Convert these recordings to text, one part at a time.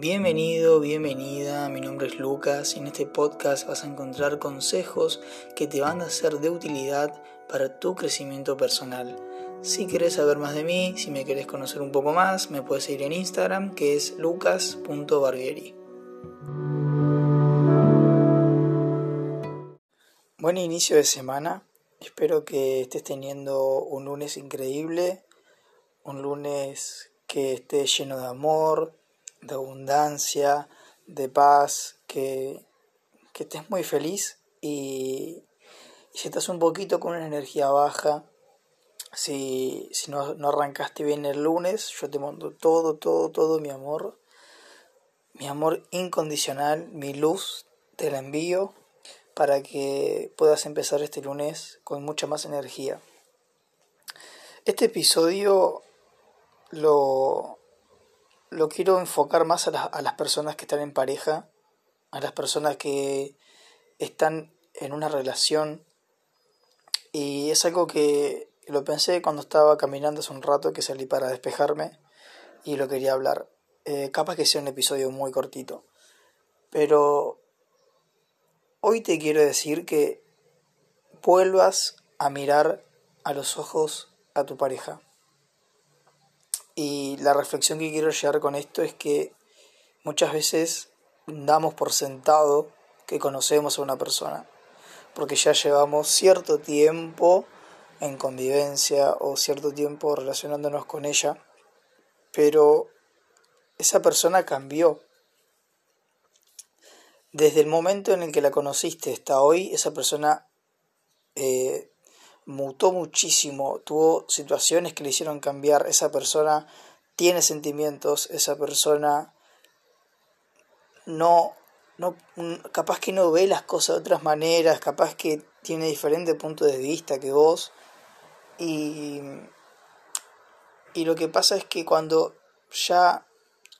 Bienvenido, bienvenida, mi nombre es Lucas y en este podcast vas a encontrar consejos que te van a ser de utilidad para tu crecimiento personal. Si quieres saber más de mí, si me quieres conocer un poco más, me puedes seguir en Instagram que es lucas.barbieri. Buen inicio de semana, espero que estés teniendo un lunes increíble, un lunes que esté lleno de amor, de abundancia, de paz, que, que estés muy feliz y, si estás un poquito con una energía baja, si, si no, no, arrancaste bien el lunes, yo te mando todo, todo, todo mi amor, mi amor incondicional, mi luz, te la envío para que puedas empezar este lunes con mucha más energía. Este episodio lo, lo quiero enfocar más a, a las personas que están en pareja, a las personas que están en una relación. Y es algo que lo pensé cuando estaba caminando hace un rato que salí para despejarme y lo quería hablar. Eh, capaz que sea un episodio muy cortito. Pero hoy te quiero decir que vuelvas a mirar a los ojos a tu pareja. Y la reflexión que quiero llegar con esto es que muchas veces damos por sentado que conocemos a una persona, porque ya llevamos cierto tiempo en convivencia o cierto tiempo relacionándonos con ella, pero esa persona cambió. Desde el momento en el que la conociste hasta hoy, esa persona eh, mutó muchísimo, tuvo situaciones que le hicieron cambiar, esa persona tiene sentimientos, esa persona no, no, capaz que no ve las cosas de otras maneras, capaz que tiene diferente punto de vista que vos. Y, y lo que pasa es que cuando ya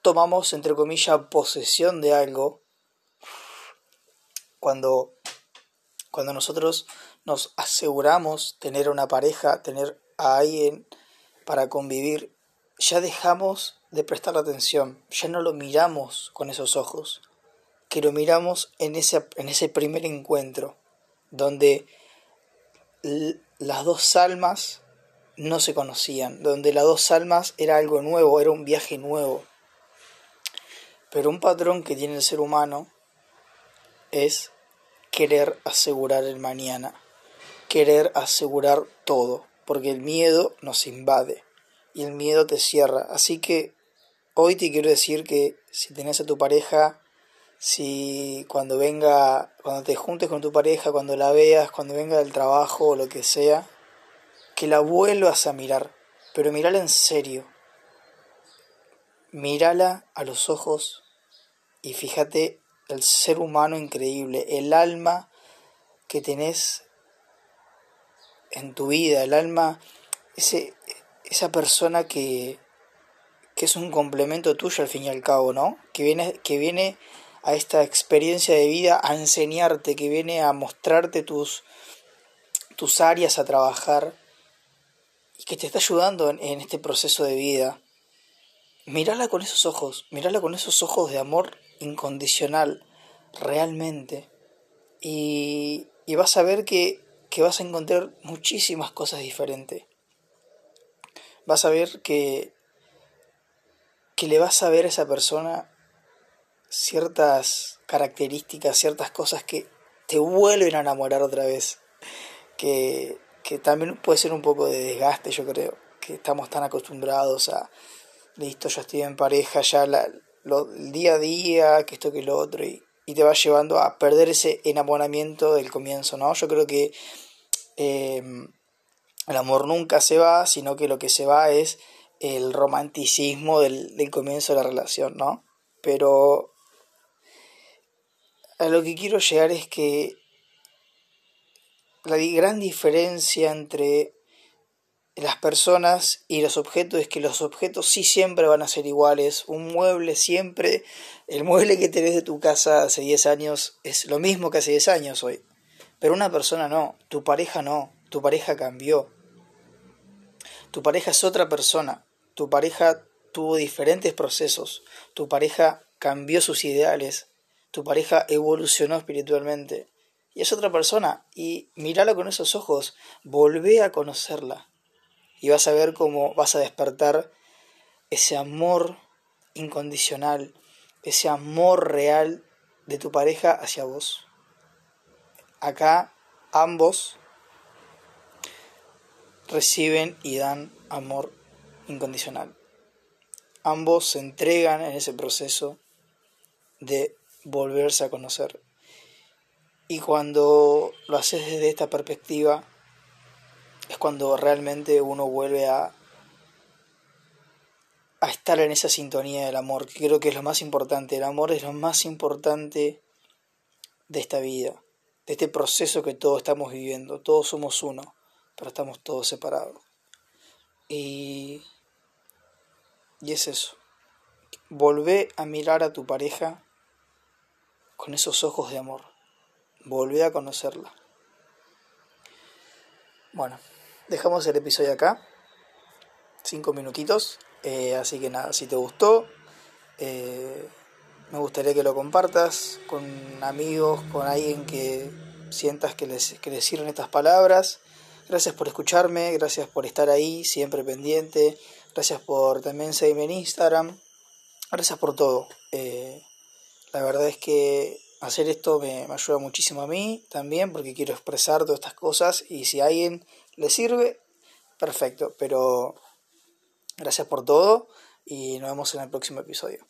tomamos, entre comillas, posesión de algo, cuando, cuando nosotros nos aseguramos tener una pareja, tener a alguien para convivir, ya dejamos de prestar atención, ya no lo miramos con esos ojos, que lo miramos en ese, en ese primer encuentro, donde las dos almas no se conocían, donde las dos almas era algo nuevo, era un viaje nuevo. Pero un patrón que tiene el ser humano es querer asegurar el mañana querer asegurar todo, porque el miedo nos invade y el miedo te cierra. Así que hoy te quiero decir que si tenés a tu pareja, si cuando venga, cuando te juntes con tu pareja, cuando la veas, cuando venga del trabajo o lo que sea, que la vuelvas a mirar, pero mirala en serio. Mírala a los ojos y fíjate el ser humano increíble, el alma que tenés en tu vida, el alma, ese, esa persona que, que es un complemento tuyo al fin y al cabo, ¿no? Que viene, que viene a esta experiencia de vida a enseñarte, que viene a mostrarte tus, tus áreas a trabajar y que te está ayudando en, en este proceso de vida. Mírala con esos ojos, mírala con esos ojos de amor incondicional, realmente. Y, y vas a ver que que vas a encontrar muchísimas cosas diferentes. Vas a ver que, que le vas a ver a esa persona ciertas características, ciertas cosas que te vuelven a enamorar otra vez. Que, que también puede ser un poco de desgaste, yo creo. Que estamos tan acostumbrados a, listo, ya estoy en pareja, ya la, el día a día, que esto que lo otro, y, y te va llevando a perder ese enamoramiento del comienzo, ¿no? Yo creo que eh, el amor nunca se va, sino que lo que se va es el romanticismo del, del comienzo de la relación, ¿no? Pero a lo que quiero llegar es que la gran diferencia entre las personas y los objetos es que los objetos sí siempre van a ser iguales. Un mueble siempre, el mueble que tenés de tu casa hace 10 años es lo mismo que hace 10 años hoy. Pero una persona no, tu pareja no, tu pareja cambió. Tu pareja es otra persona, tu pareja tuvo diferentes procesos, tu pareja cambió sus ideales, tu pareja evolucionó espiritualmente y es otra persona y mírala con esos ojos, volvé a conocerla y vas a ver cómo vas a despertar ese amor incondicional, ese amor real de tu pareja hacia vos. Acá ambos reciben y dan amor incondicional. Ambos se entregan en ese proceso de volverse a conocer. Y cuando lo haces desde esta perspectiva, es cuando realmente uno vuelve a, estar en esa sintonía del amor, que creo que es lo más importante. El amor es lo más importante de esta vida, de este proceso que todos estamos viviendo. Todos somos uno, pero estamos todos separados. Y, y es eso. Volvé a mirar a tu pareja con esos ojos de amor. Volvé a conocerla. Bueno, dejamos el episodio acá. Cinco minutitos. Eh, así que nada, si te gustó, eh, me gustaría que lo compartas con amigos, con alguien que sientas que les, que les sirven estas palabras. Gracias por escucharme, gracias por estar ahí, siempre pendiente. Gracias por también seguirme en Instagram. Gracias por todo. Eh, la verdad es que hacer esto me, me, ayuda muchísimo a mí también porque quiero expresar todas estas cosas y si a alguien le sirve, perfecto. Pero gracias por todo y nos vemos en el próximo episodio.